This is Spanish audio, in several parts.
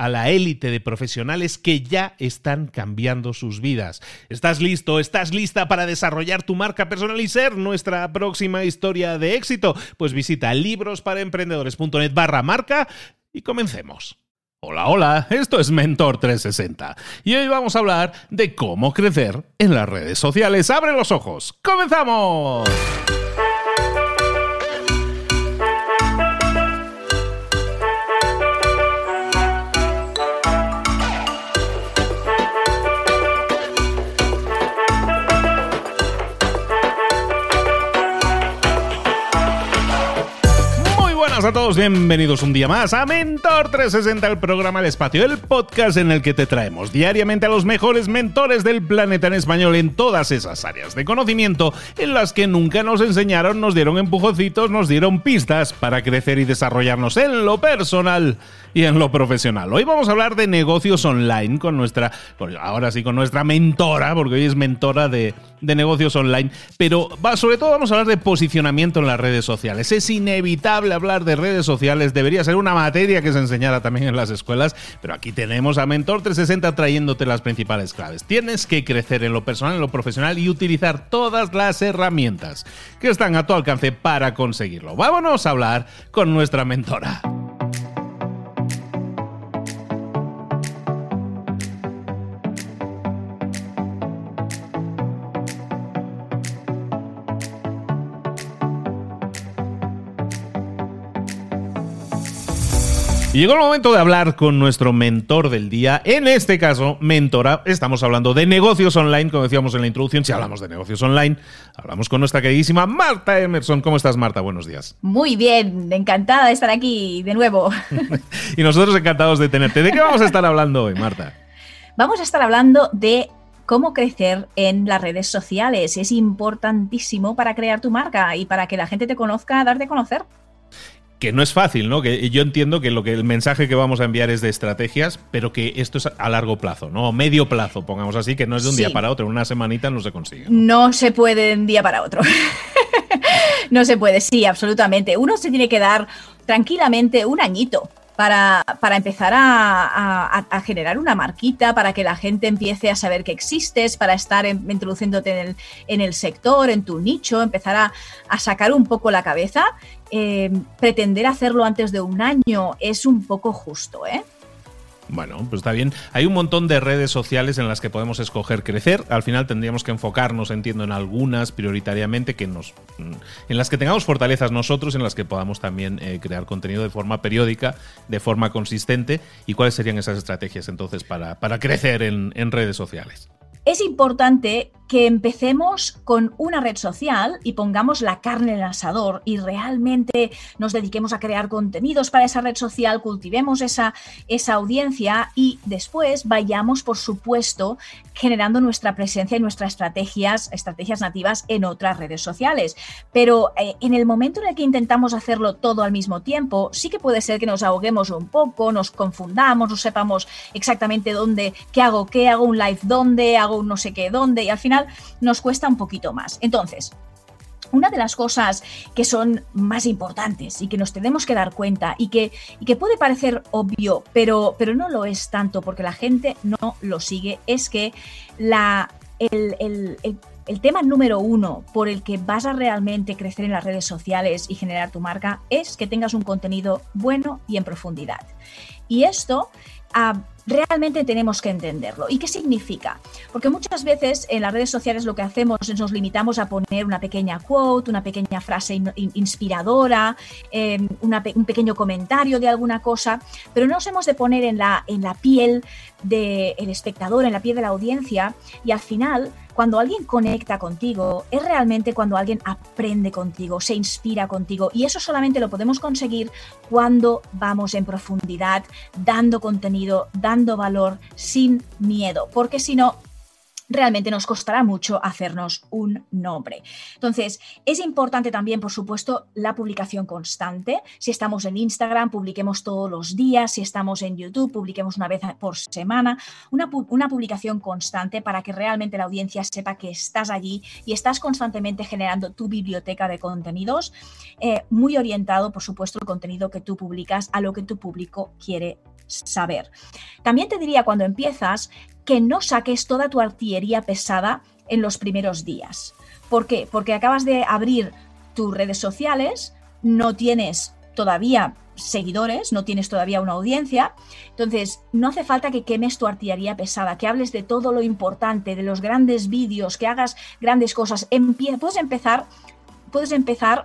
a la élite de profesionales que ya están cambiando sus vidas. ¿Estás listo? ¿Estás lista para desarrollar tu marca personal y ser nuestra próxima historia de éxito? Pues visita librosparaemprendedores.net barra marca y comencemos. Hola, hola, esto es Mentor 360 y hoy vamos a hablar de cómo crecer en las redes sociales. ¡Abre los ojos! ¡Comenzamos! A todos, bienvenidos un día más a Mentor 360, el programa El Espacio, el podcast en el que te traemos diariamente a los mejores mentores del planeta en español en todas esas áreas de conocimiento en las que nunca nos enseñaron, nos dieron empujoncitos, nos dieron pistas para crecer y desarrollarnos en lo personal y en lo profesional. Hoy vamos a hablar de negocios online con nuestra, ahora sí, con nuestra mentora, porque hoy es mentora de, de negocios online, pero sobre todo vamos a hablar de posicionamiento en las redes sociales. Es inevitable hablar de redes sociales, debería ser una materia que se enseñara también en las escuelas, pero aquí tenemos a Mentor 360 trayéndote las principales claves. Tienes que crecer en lo personal, en lo profesional y utilizar todas las herramientas que están a tu alcance para conseguirlo. Vámonos a hablar con nuestra mentora. Y llegó el momento de hablar con nuestro mentor del día. En este caso, mentora, estamos hablando de negocios online, como decíamos en la introducción. Si hablamos de negocios online, hablamos con nuestra queridísima Marta Emerson. ¿Cómo estás, Marta? Buenos días. Muy bien, encantada de estar aquí de nuevo. y nosotros encantados de tenerte. ¿De qué vamos a estar hablando hoy, Marta? Vamos a estar hablando de cómo crecer en las redes sociales. Es importantísimo para crear tu marca y para que la gente te conozca, darte a conocer que no es fácil, ¿no? Que yo entiendo que lo que el mensaje que vamos a enviar es de estrategias, pero que esto es a largo plazo, ¿no? Medio plazo, pongamos así, que no es de un día para otro, en una semanita no se consigue. No se puede de un día para otro. no se puede, sí, absolutamente. Uno se tiene que dar tranquilamente un añito para, para empezar a, generar una marquita, para que la gente empiece a saber que existes, para estar introduciéndote en el, en el, sector, en tu nicho, empezar a, sacar un poco la cabeza. Eh, pretender hacerlo antes de un año es un poco justo, ¿eh? Bueno, pues está bien. Hay un montón de redes sociales en las que podemos escoger crecer. Al final tendríamos que enfocarnos, entiendo, en algunas prioritariamente que nos, en las que tengamos fortalezas nosotros, en las que podamos también eh, crear contenido de forma periódica, de forma consistente. ¿Y cuáles serían esas estrategias entonces para, para crecer en, en redes sociales? Es importante que empecemos con una red social y pongamos la carne en el asador y realmente nos dediquemos a crear contenidos para esa red social, cultivemos esa, esa audiencia y después vayamos, por supuesto, generando nuestra presencia y nuestras estrategias, estrategias nativas en otras redes sociales. Pero eh, en el momento en el que intentamos hacerlo todo al mismo tiempo, sí que puede ser que nos ahoguemos un poco, nos confundamos, no sepamos exactamente dónde, qué hago, qué hago un live dónde, hago no sé qué dónde y al final nos cuesta un poquito más. Entonces, una de las cosas que son más importantes y que nos tenemos que dar cuenta y que, que puede parecer obvio, pero, pero no lo es tanto porque la gente no lo sigue, es que la, el, el tema número uno por el que vas a realmente crecer en las redes sociales y generar tu marca es que tengas un contenido bueno y en profundidad. Y esto ah, realmente tenemos que entenderlo. ¿Y qué significa? Porque muchas veces en las redes sociales lo que hacemos es nos limitamos a poner una pequeña quote, una pequeña frase inspiradora, em, un pequeño comentario de alguna cosa, pero no nos hemos de poner en la, en la piel del espectador, en la piel de la audiencia y al final cuando alguien conecta contigo, es realmente cuando alguien aprende contigo, se inspira contigo. Y eso solamente lo podemos conseguir cuando vamos en profundidad, dando contenido, dando valor, sin miedo. Porque si no, realmente nos costará mucho hacernos un nombre. Entonces, es importante también, por supuesto, la publicación constante. Si estamos en Instagram, publiquemos todos los días. Si estamos en YouTube, publiquemos una vez por semana. Una, publicación constante para que realmente la audiencia sepa que estás allí y estás constantemente generando tu biblioteca de contenidos, eh, muy orientado, por supuesto, el contenido que tú publicas a lo que tu público quiere saber. También te diría cuando empiezas que no saques toda tu artillería pesada en los primeros días. ¿Por qué? Porque acabas de abrir tus redes sociales, no tienes todavía seguidores, no tienes todavía una audiencia. Entonces, no hace falta que quemes tu artillería pesada, que hables de todo lo importante, de los grandes vídeos, que hagas grandes cosas. puedes empezar, puedes empezar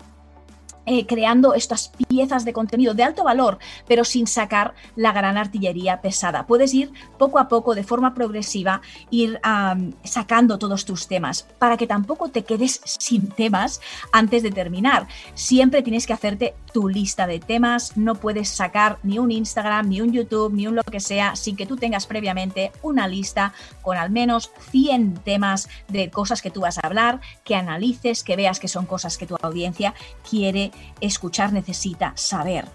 eh, creando estas piezas de contenido de alto valor, pero sin sacar la gran artillería pesada. Puedes ir poco a poco, de forma progresiva, ir sacando todos tus temas, para que tampoco te quedes sin temas antes de terminar. Siempre tienes que hacerte tu lista de temas, no puedes sacar ni un Instagram, ni un YouTube, ni un lo que sea, sin que tú tengas previamente una lista con al menos 100 temas de cosas que tú vas a hablar, que analices, que veas que son cosas que tu audiencia quiere escuchar, necesita saber.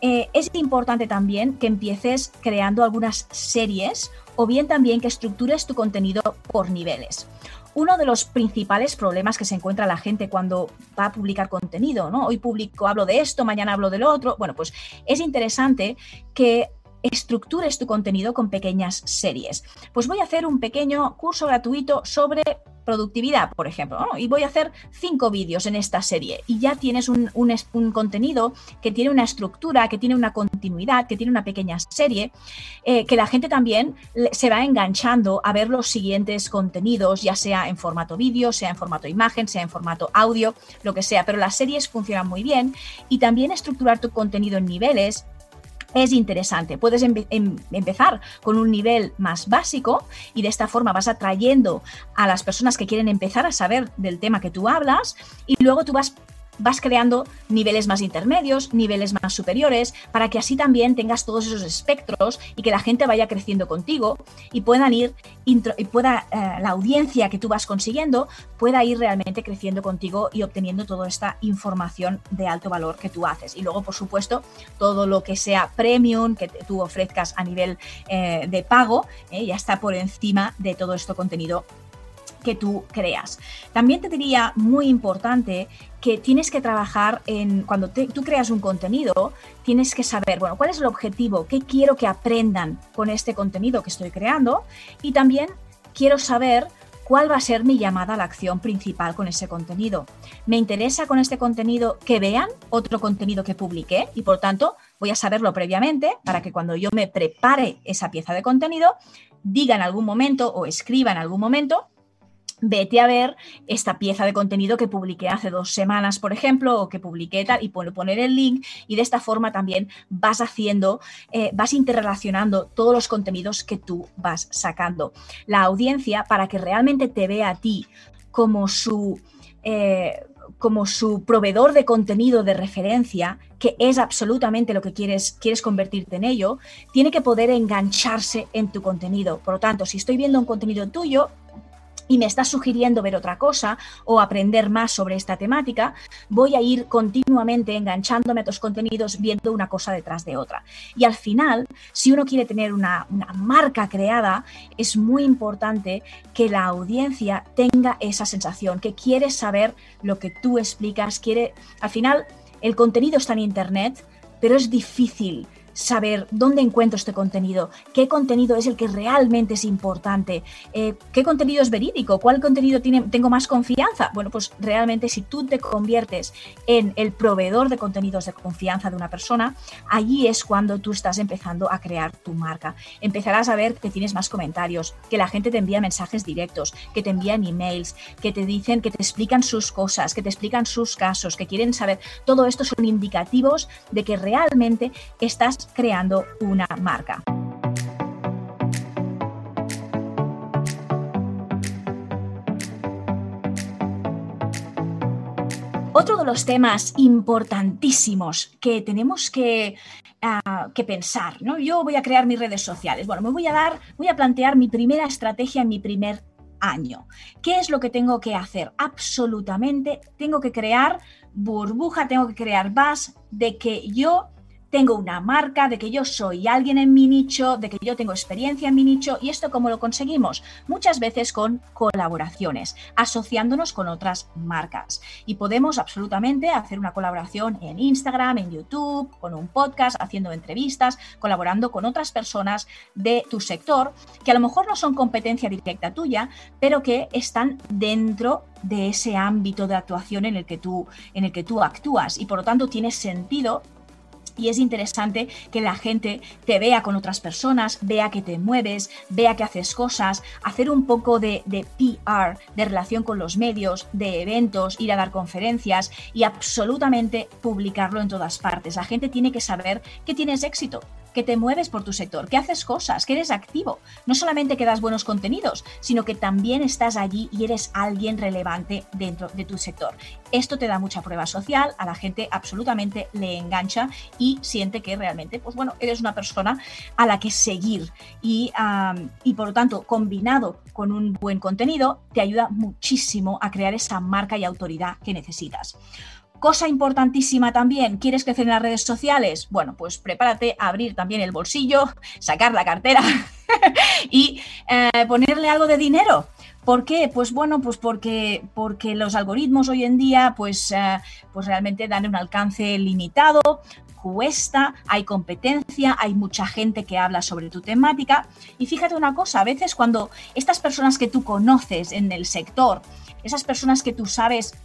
Eh, es importante también que empieces creando algunas series o bien también que estructures tu contenido por niveles. Uno de los principales problemas que se encuentra la gente cuando va a publicar contenido, ¿no? Hoy publico, hablo de esto, mañana hablo del otro. Bueno, pues es interesante que estructures tu contenido con pequeñas series. Pues voy a hacer un pequeño curso gratuito sobre productividad, por ejemplo, y voy a hacer cinco vídeos en esta serie. Y ya tienes un, contenido que tiene una estructura, que tiene una continuidad, que tiene una pequeña serie, eh, que la gente también se va enganchando a ver los siguientes contenidos, ya sea en formato vídeo, sea en formato imagen, sea en formato audio, lo que sea, pero las series funcionan muy bien y también estructurar tu contenido en niveles es interesante. Puedes em, empezar con un nivel más básico y de esta forma vas atrayendo a las personas que quieren empezar a saber del tema que tú hablas y luego tú vas vas creando niveles más intermedios, niveles más superiores, para que así también tengas todos esos espectros y que la gente vaya creciendo contigo y puedan ir, y pueda eh, la audiencia que tú vas consiguiendo pueda ir realmente creciendo contigo y obteniendo toda esta información de alto valor que tú haces. Y luego, por supuesto, todo lo que sea premium que tú ofrezcas a nivel eh, de pago, eh, ya está por encima de todo este contenido que tú creas. También te diría muy importante que tienes que trabajar en, cuando tú creas un contenido, tienes que saber, bueno, cuál es el objetivo, qué quiero que aprendan con este contenido que estoy creando y también quiero saber cuál va a ser mi llamada a la acción principal con ese contenido. Me interesa con este contenido que vean otro contenido que publiqué y por tanto voy a saberlo previamente para que cuando yo me prepare esa pieza de contenido, diga en algún momento o escriba en algún momento vete a ver esta pieza de contenido que publiqué hace dos semanas, por ejemplo, o que publiqué tal, y poner el link y de esta forma también vas haciendo, eh, vas interrelacionando todos los contenidos que tú vas sacando. La audiencia, para que realmente te vea a ti como su... Eh, como su proveedor de contenido de referencia, que es absolutamente lo que quieres, quieres convertirte en ello, tiene que poder engancharse en tu contenido. Por lo tanto, si estoy viendo un contenido tuyo, y me estás sugiriendo ver otra cosa o aprender más sobre esta temática, voy a ir continuamente enganchándome a tus contenidos viendo una cosa detrás de otra. Y al final, si uno quiere tener una, marca creada, es muy importante que la audiencia tenga esa sensación, que quiere saber lo que tú explicas, quiere, al final, el contenido está en Internet, pero es difícil saber dónde encuentro este contenido, qué contenido es el que realmente es importante, eh, qué contenido es verídico, cuál contenido tiene, tengo más confianza. Bueno, pues realmente si tú te conviertes en el proveedor de contenidos de confianza de una persona, allí es cuando tú estás empezando a crear tu marca. Empezarás a ver que tienes más comentarios, que la gente te envía mensajes directos, que te envían emails, que te dicen, que te explican sus cosas, que te explican sus casos, que quieren saber. Todo esto son indicativos de que realmente estás creando una marca. Otro de los temas importantísimos que tenemos que, ah, que, pensar, ¿no? Yo voy a crear mis redes sociales. Bueno, me voy a dar, voy a plantear mi primera estrategia en mi primer año. ¿Qué es lo que tengo que hacer? Absolutamente, tengo que crear burbuja, tengo que crear base de que yo tengo una marca, de que yo soy alguien en mi nicho, de que yo tengo experiencia en mi nicho. ¿Y esto cómo lo conseguimos? Muchas veces con colaboraciones, asociándonos con otras marcas. Y podemos absolutamente hacer una colaboración en Instagram, en YouTube, con un podcast, haciendo entrevistas, colaborando con otras personas de tu sector, que a lo mejor no son competencia directa tuya, pero que están dentro de ese ámbito de actuación en el que tú, en el que tú actúas. Y por lo tanto tiene sentido y es interesante que la gente te vea con otras personas, vea que te mueves, vea que haces cosas, hacer un poco de, de, PR, de relación con los medios, de eventos, ir a dar conferencias y absolutamente publicarlo en todas partes. La gente tiene que saber que tienes éxito, que te mueves por tu sector, que haces cosas, que eres activo. No solamente que das buenos contenidos, sino que también estás allí y eres alguien relevante dentro de tu sector. Esto te da mucha prueba social, a la gente absolutamente le engancha y siente que realmente, pues bueno, eres una persona a la que seguir. Y, y por lo tanto, combinado con un buen contenido, te ayuda muchísimo a crear esa marca y autoridad que necesitas. Cosa importantísima también, ¿quieres crecer en las redes sociales? Bueno, pues prepárate a abrir también el bolsillo, sacar la cartera y eh, ponerle algo de dinero. ¿Por qué? Pues bueno, pues porque, porque los algoritmos hoy en día pues, eh, pues realmente dan un alcance limitado, cuesta, hay competencia, hay mucha gente que habla sobre tu temática. Y fíjate una cosa, a veces cuando estas personas que tú conoces en el sector, esas personas que tú sabes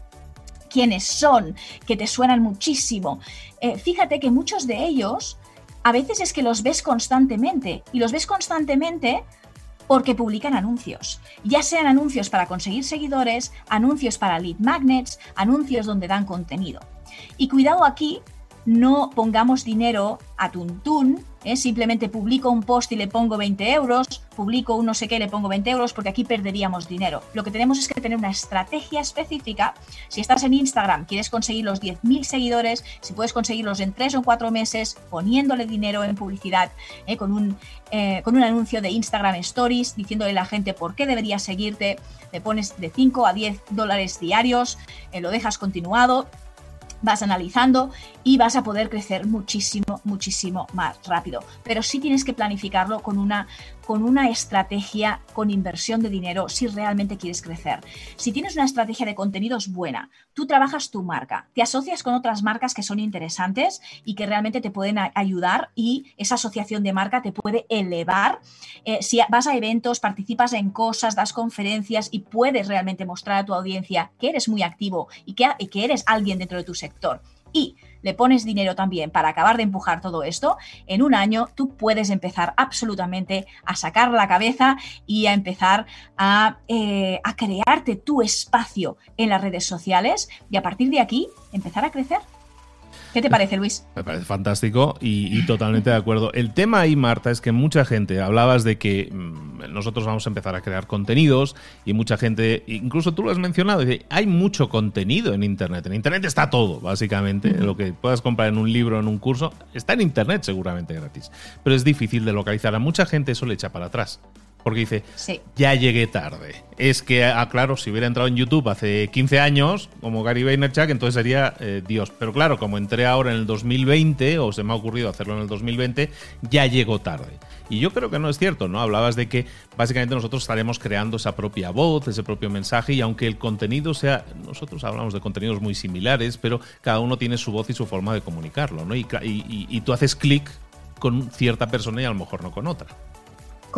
quiénes son, que te suenan muchísimo. Eh, fíjate que muchos de ellos a veces es que los ves constantemente y los ves constantemente porque publican anuncios, ya sean anuncios para conseguir seguidores, anuncios para lead magnets, anuncios donde dan contenido. Y cuidado aquí, no pongamos dinero a tuntún ¿eh? Simplemente publico un post y le pongo 20 euros, publico un no sé qué y le pongo 20 euros porque aquí perderíamos dinero. Lo que tenemos es que tener una estrategia específica. Si estás en Instagram, quieres conseguir los 10.000 seguidores, si puedes conseguirlos en 3 o 4 meses poniéndole dinero en publicidad ¿eh? con, un, eh, con un anuncio de Instagram Stories diciéndole a la gente por qué debería seguirte, le pones de 5 a 10 dólares diarios, lo dejas continuado vas analizando y vas a poder crecer muchísimo, muchísimo más rápido. Pero sí tienes que planificarlo con una con una estrategia con inversión de dinero si realmente quieres crecer. Si tienes una estrategia de contenidos buena, tú trabajas tu marca, te asocias con otras marcas que son interesantes y que realmente te pueden ayudar y esa asociación de marca te puede elevar. Eh, si vas a eventos, participas en cosas, das conferencias y puedes realmente mostrar a tu audiencia que eres muy activo y que, y que eres alguien dentro de tu sector y le pones dinero también para acabar de empujar todo esto, en un año tú puedes empezar absolutamente a sacar la cabeza y a empezar a, eh, a crearte tu espacio en las redes sociales y a partir de aquí empezar a crecer. ¿Qué te parece, Luis? Me parece fantástico y, totalmente de acuerdo. El tema ahí, Marta, es que mucha gente, hablabas de que mm, nosotros vamos a empezar a crear contenidos y mucha gente, incluso tú lo has mencionado, hay mucho contenido en Internet. En Internet está todo, básicamente. Lo que puedas comprar en un libro, en un curso, está en Internet seguramente gratis. Pero es difícil de localizar. A mucha gente eso le echa para atrás porque dice, ya llegué tarde. Es que, ah, claro, si hubiera entrado en YouTube hace 15 años, como Gary Vaynerchuk, entonces sería eh, Dios. Pero claro, como entré ahora en el 2020, o se me ha ocurrido hacerlo en el 2020, ya llegó tarde. Y yo creo que no es cierto, ¿no? Hablabas de que básicamente nosotros estaremos creando esa propia voz, ese propio mensaje, y aunque el contenido sea, nosotros hablamos de contenidos muy similares, pero cada uno tiene su voz y su forma de comunicarlo, ¿no? y, y tú haces clic con cierta persona y a lo mejor no con otra.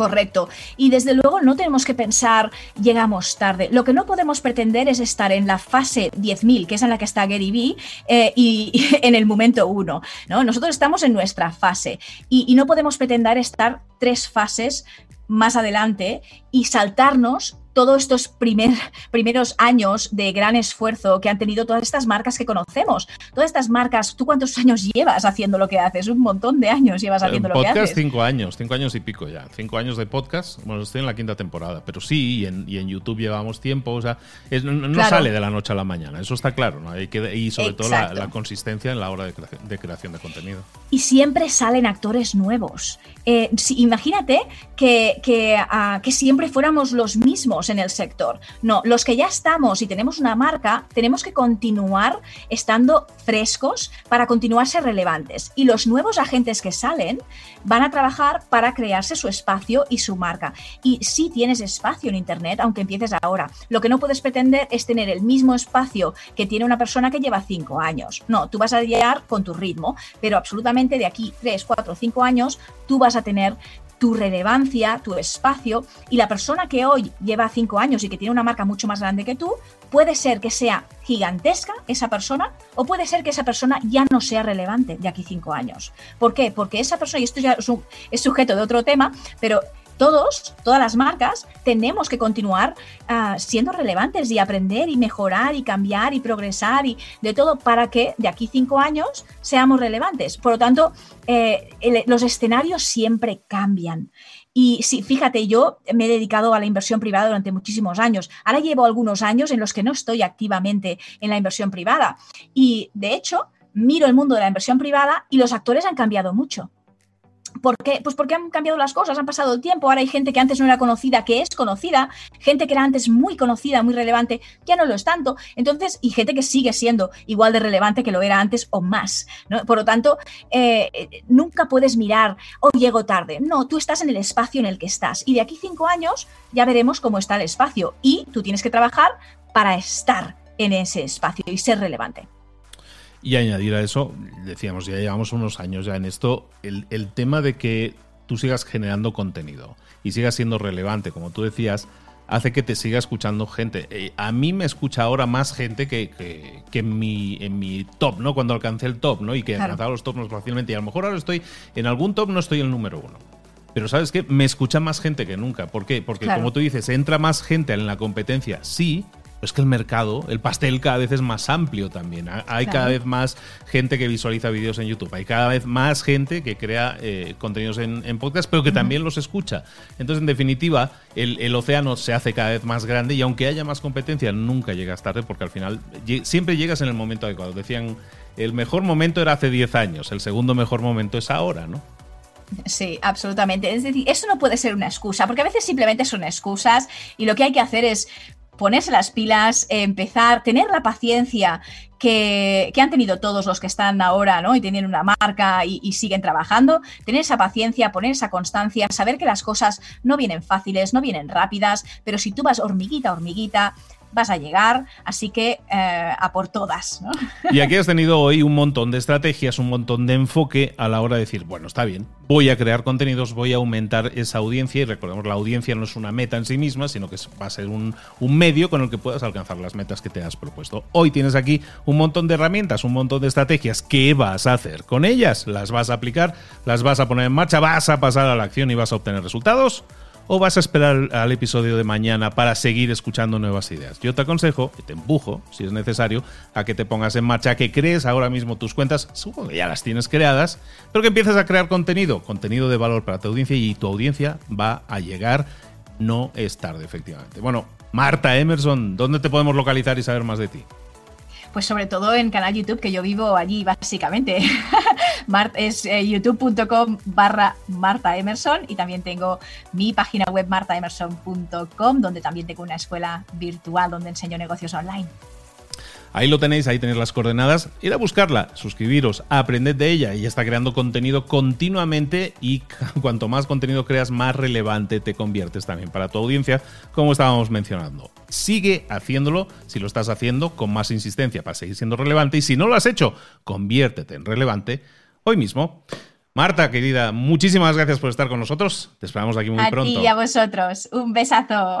Correcto. Y desde luego no tenemos que pensar llegamos tarde. Lo que no podemos pretender es estar en la fase 10.000, que es en la que está Gary Vee, eh, y, en el momento 1. ¿no? Nosotros estamos en nuestra fase y, y no podemos pretender estar tres fases más adelante y saltarnos todos estos primer, primeros años de gran esfuerzo que han tenido todas estas marcas que conocemos. Todas estas marcas, ¿tú cuántos años llevas haciendo lo que haces? Un montón de años llevas haciendo lo que haces. Podcast cinco años, cinco años y pico ya. Cinco años de podcast, bueno, estoy en la quinta temporada, pero sí, y en, y en YouTube llevamos tiempo, o sea, no, sale de la noche a la mañana, eso está claro, ¿no? Hay que, y sobre todo la, consistencia en la hora de, creación de contenido. Y siempre salen actores nuevos. Eh, imagínate que, que, ah, que siempre fuéramos los mismos en el sector. No, los que ya estamos y tenemos una marca, tenemos que continuar estando frescos para continuar ser relevantes. Y los nuevos agentes que salen van a trabajar para crearse su espacio y su marca. Y si tienes espacio en Internet, aunque empieces ahora. Lo que no puedes pretender es tener el mismo espacio que tiene una persona que lleva cinco años. No, tú vas a llegar con tu ritmo, pero absolutamente de aquí tres, cuatro, cinco años, tú vas a tener tu relevancia, tu espacio, y la persona que hoy lleva cinco años y que tiene una marca mucho más grande que tú, puede ser que sea gigantesca esa persona o puede ser que esa persona ya no sea relevante de aquí cinco años. ¿Por qué? Porque esa persona, y esto ya es sujeto de otro tema, pero todos, todas las marcas, tenemos que continuar ah, siendo relevantes y aprender y mejorar y cambiar y progresar y de todo para que de aquí cinco años seamos relevantes. Por lo tanto, eh, los escenarios siempre cambian. Y sí, fíjate, yo me he dedicado a la inversión privada durante muchísimos años. Ahora llevo algunos años en los que no estoy activamente en la inversión privada. Y de hecho, miro el mundo de la inversión privada y los actores han cambiado mucho. ¿Por qué? Pues porque han cambiado las cosas, han pasado el tiempo, ahora hay gente que antes no era conocida, que es conocida, gente que era antes muy conocida, muy relevante, ya no lo es tanto, entonces, y gente que sigue siendo igual de relevante que lo era antes o más. Por lo tanto, eh, nunca puedes mirar, oh, llego tarde. No, tú estás en el espacio en el que estás y de aquí cinco años ya veremos cómo está el espacio y tú tienes que trabajar para estar en ese espacio y ser relevante. Y añadir a eso, decíamos, ya llevamos unos años ya en esto, el, tema de que tú sigas generando contenido y sigas siendo relevante, como tú decías, hace que te siga escuchando gente. Eh, a mí me escucha ahora más gente que, que, en, mi, en mi top, ¿no? Cuando alcancé el top, ¿no? Y que alcanzaba los tops más fácilmente. Y a lo mejor ahora estoy en algún top, no estoy el número uno. Pero ¿sabes qué? Me escucha más gente que nunca. ¿Por qué? Porque como tú dices, entra más gente en la competencia, sí, es que el mercado, el pastel cada vez es más amplio también. Hay cada vez más gente que visualiza vídeos en YouTube. Hay cada vez más gente que crea eh, contenidos en, podcast, pero que también los escucha. Entonces, en definitiva, el, océano se hace cada vez más grande y aunque haya más competencia, nunca llegas tarde porque al final siempre llegas en el momento adecuado. Decían, el mejor momento era hace 10 años, el segundo mejor momento es ahora, ¿no? Sí, absolutamente. Es decir, eso no puede ser una excusa, porque a veces simplemente son excusas y lo que hay que hacer es ponerse las pilas, empezar, tener la paciencia que, han tenido todos los que están ahora, ¿no? Y tienen una marca y, siguen trabajando, tener esa paciencia, poner esa constancia, saber que las cosas no vienen fáciles, no vienen rápidas, pero si tú vas hormiguita, hormiguita, vas a llegar, así que eh, a por todas. Y aquí has tenido hoy un montón de estrategias, un montón de enfoque a la hora de decir, bueno, está bien, voy a crear contenidos, voy a aumentar esa audiencia y recordemos, la audiencia no es una meta en sí misma, sino que va a ser un, un medio con el que puedas alcanzar las metas que te has propuesto. Hoy tienes aquí un montón de herramientas, un montón de estrategias. ¿Qué vas a hacer con ellas? ¿Las vas a aplicar? ¿Las vas a poner en marcha? ¿Vas a pasar a la acción y vas a obtener resultados? O vas a esperar al episodio de mañana para seguir escuchando nuevas ideas. Yo te aconsejo, y te empujo, si es necesario, a que te pongas en marcha, que crees ahora mismo tus cuentas, supongo que ya las tienes creadas, pero que empieces a crear contenido, contenido de valor para tu audiencia y tu audiencia va a llegar, no es tarde, efectivamente. Bueno, Marta Emerson, ¿dónde te podemos localizar y saber más de ti? Pues sobre todo en canal YouTube, que yo vivo allí básicamente. es eh, youtube.com barra Marta Emerson y también tengo mi página web martaemerson.com donde también tengo una escuela virtual donde enseño negocios online. Ahí lo tenéis, ahí tenéis las coordenadas. Ir a buscarla, suscribiros, aprended de ella. y está creando contenido continuamente y cuanto más contenido creas, más relevante te conviertes también para tu audiencia, como estábamos mencionando. Sigue haciéndolo si lo estás haciendo con más insistencia para seguir siendo relevante y si no lo has hecho, conviértete en relevante hoy mismo. Marta, querida, muchísimas gracias por estar con nosotros. Te esperamos aquí muy pronto. y a vosotros. Un besazo.